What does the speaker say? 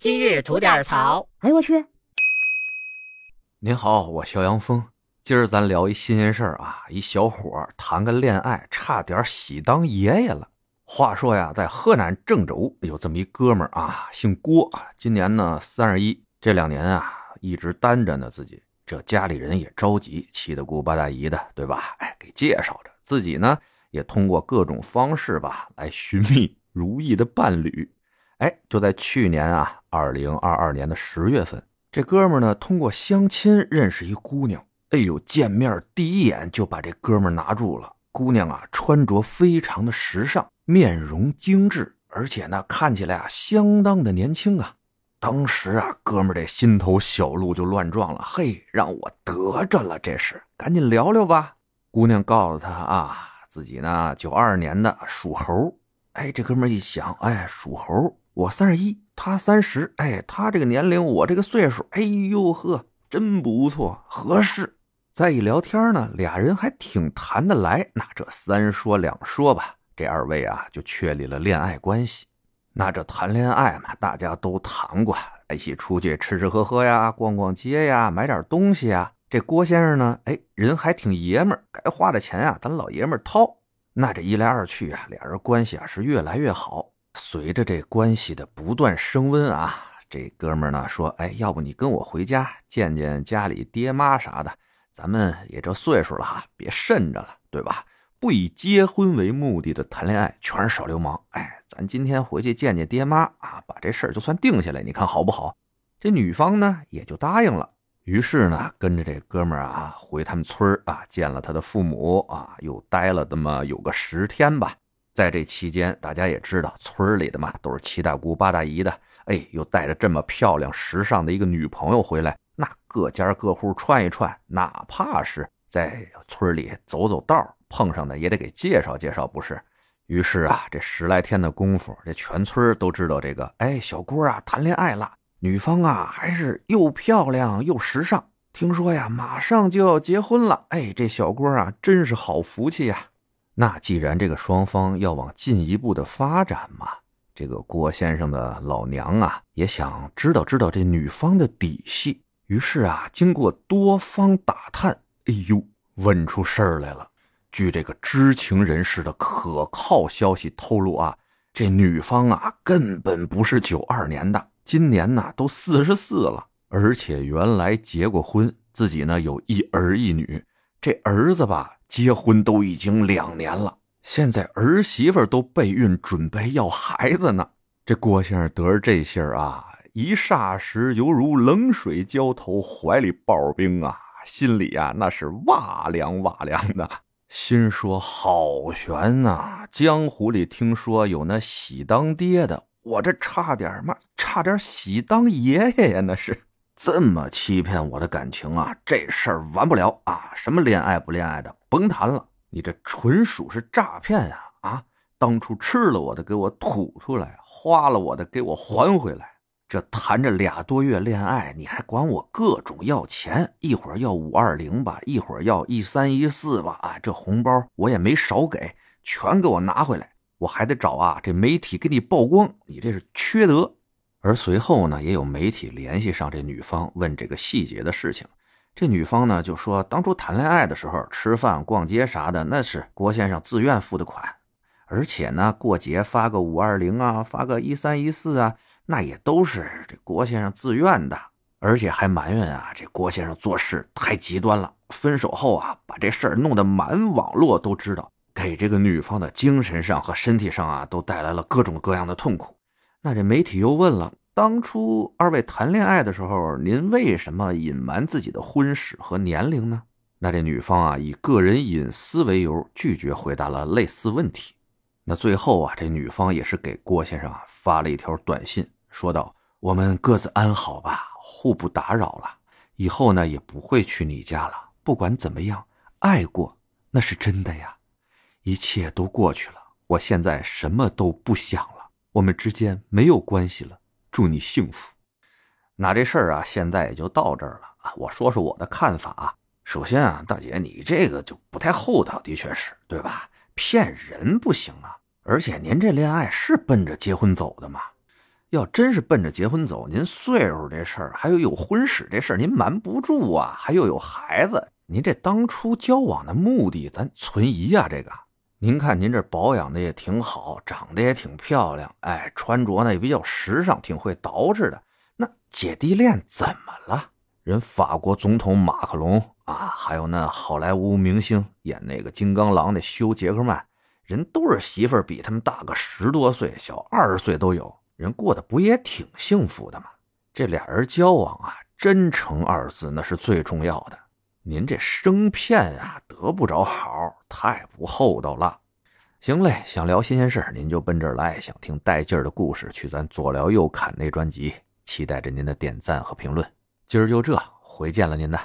今日吐点槽。哎呦我去！您好，我肖阳峰。今儿咱聊一新鲜事儿啊，一小伙谈个恋爱，差点喜当爷爷了。话说呀，在河南郑州有这么一哥们儿啊，姓郭，今年呢三十一。这两年啊，一直单着呢，自己这家里人也着急，七大姑八大姨的，对吧？哎，给介绍着，自己呢也通过各种方式吧，来寻觅如意的伴侣。哎，就在去年啊，二零二二年的十月份，这哥们呢通过相亲认识一姑娘。哎呦，见面第一眼就把这哥们拿住了。姑娘啊，穿着非常的时尚，面容精致，而且呢看起来啊相当的年轻啊。当时啊，哥们这心头小鹿就乱撞了。嘿，让我得着了，这是赶紧聊聊吧。姑娘告诉他啊，自己呢九二年的，属猴。哎，这哥们一想，哎，属猴。我三十一，他三十，哎，他这个年龄，我这个岁数，哎呦呵，真不错，合适。再一聊天呢，俩人还挺谈得来。那这三说两说吧，这二位啊就确立了恋爱关系。那这谈恋爱嘛，大家都谈过，一起出去吃吃喝喝呀，逛逛街呀，买点东西呀。这郭先生呢，哎，人还挺爷们儿，该花的钱啊，咱老爷们儿掏。那这一来二去啊，俩人关系啊是越来越好。随着这关系的不断升温啊，这哥们呢说：“哎，要不你跟我回家见见家里爹妈啥的？咱们也这岁数了哈，别慎着了，对吧？不以结婚为目的的谈恋爱全是耍流氓。哎，咱今天回去见见爹妈啊，把这事儿就算定下来，你看好不好？”这女方呢也就答应了，于是呢跟着这哥们啊回他们村啊见了他的父母啊，又待了这么有个十天吧。在这期间，大家也知道，村里的嘛都是七大姑八大姨的，哎，又带着这么漂亮时尚的一个女朋友回来，那各家各户串一串，哪怕是在村里走走道碰上的，也得给介绍介绍，不是？于是啊，这十来天的功夫，这全村都知道这个，哎，小郭啊谈恋爱了，女方啊还是又漂亮又时尚，听说呀马上就要结婚了，哎，这小郭啊真是好福气呀。那既然这个双方要往进一步的发展嘛，这个郭先生的老娘啊也想知道知道这女方的底细，于是啊，经过多方打探，哎呦，问出事儿来了。据这个知情人士的可靠消息透露啊，这女方啊根本不是九二年的，今年呢都四十四了，而且原来结过婚，自己呢有一儿一女，这儿子吧。结婚都已经两年了，现在儿媳妇都备孕，准备要孩子呢。这郭先生得知这信儿啊，一霎时犹如冷水浇头，怀里抱冰啊，心里啊那是哇凉哇凉的，心说好悬呐！江湖里听说有那喜当爹的，我这差点嘛，差点喜当爷爷呀，那是。这么欺骗我的感情啊！这事儿完不了啊！什么恋爱不恋爱的，甭谈了。你这纯属是诈骗呀！啊，当初吃了我的给我吐出来，花了我的给我还回来。这谈着俩多月恋爱，你还管我各种要钱？一会儿要五二零吧，一会儿要一三一四吧。啊，这红包我也没少给，全给我拿回来。我还得找啊这媒体给你曝光，你这是缺德。而随后呢，也有媒体联系上这女方，问这个细节的事情。这女方呢就说，当初谈恋爱的时候，吃饭、逛街啥的，那是郭先生自愿付的款，而且呢，过节发个五二零啊，发个一三一四啊，那也都是这郭先生自愿的，而且还埋怨啊，这郭先生做事太极端了。分手后啊，把这事儿弄得满网络都知道，给这个女方的精神上和身体上啊，都带来了各种各样的痛苦。那这媒体又问了：当初二位谈恋爱的时候，您为什么隐瞒自己的婚史和年龄呢？那这女方啊，以个人隐私为由，拒绝回答了类似问题。那最后啊，这女方也是给郭先生啊发了一条短信，说道：“我们各自安好吧，互不打扰了。以后呢，也不会去你家了。不管怎么样，爱过那是真的呀。一切都过去了，我现在什么都不想了。”我们之间没有关系了，祝你幸福。那这事儿啊，现在也就到这儿了啊。我说说我的看法啊。首先啊，大姐，你这个就不太厚道，的确是对吧？骗人不行啊。而且您这恋爱是奔着结婚走的吗？要真是奔着结婚走，您岁数这事儿，还有有婚史这事儿，您瞒不住啊。还有有孩子，您这当初交往的目的，咱存疑呀。这个，您看您这保养的也挺好，长得也挺漂亮，哎，穿着呢也比较时尚，挺会捯饬的。那姐弟恋怎么了？人法国总统马克龙啊，还有那好莱坞明星演那个金刚狼的休杰克曼，人都是媳妇儿比他们大个十多岁，小二十岁都有。人过得不也挺幸福的吗？这俩人交往啊，真诚二字那是最重要的。您这生骗啊，得不着好，太不厚道了。行嘞，想聊新鲜事您就奔这儿来；想听带劲儿的故事，去咱左聊右侃那专辑。期待着您的点赞和评论。今儿就这，回见了您呢。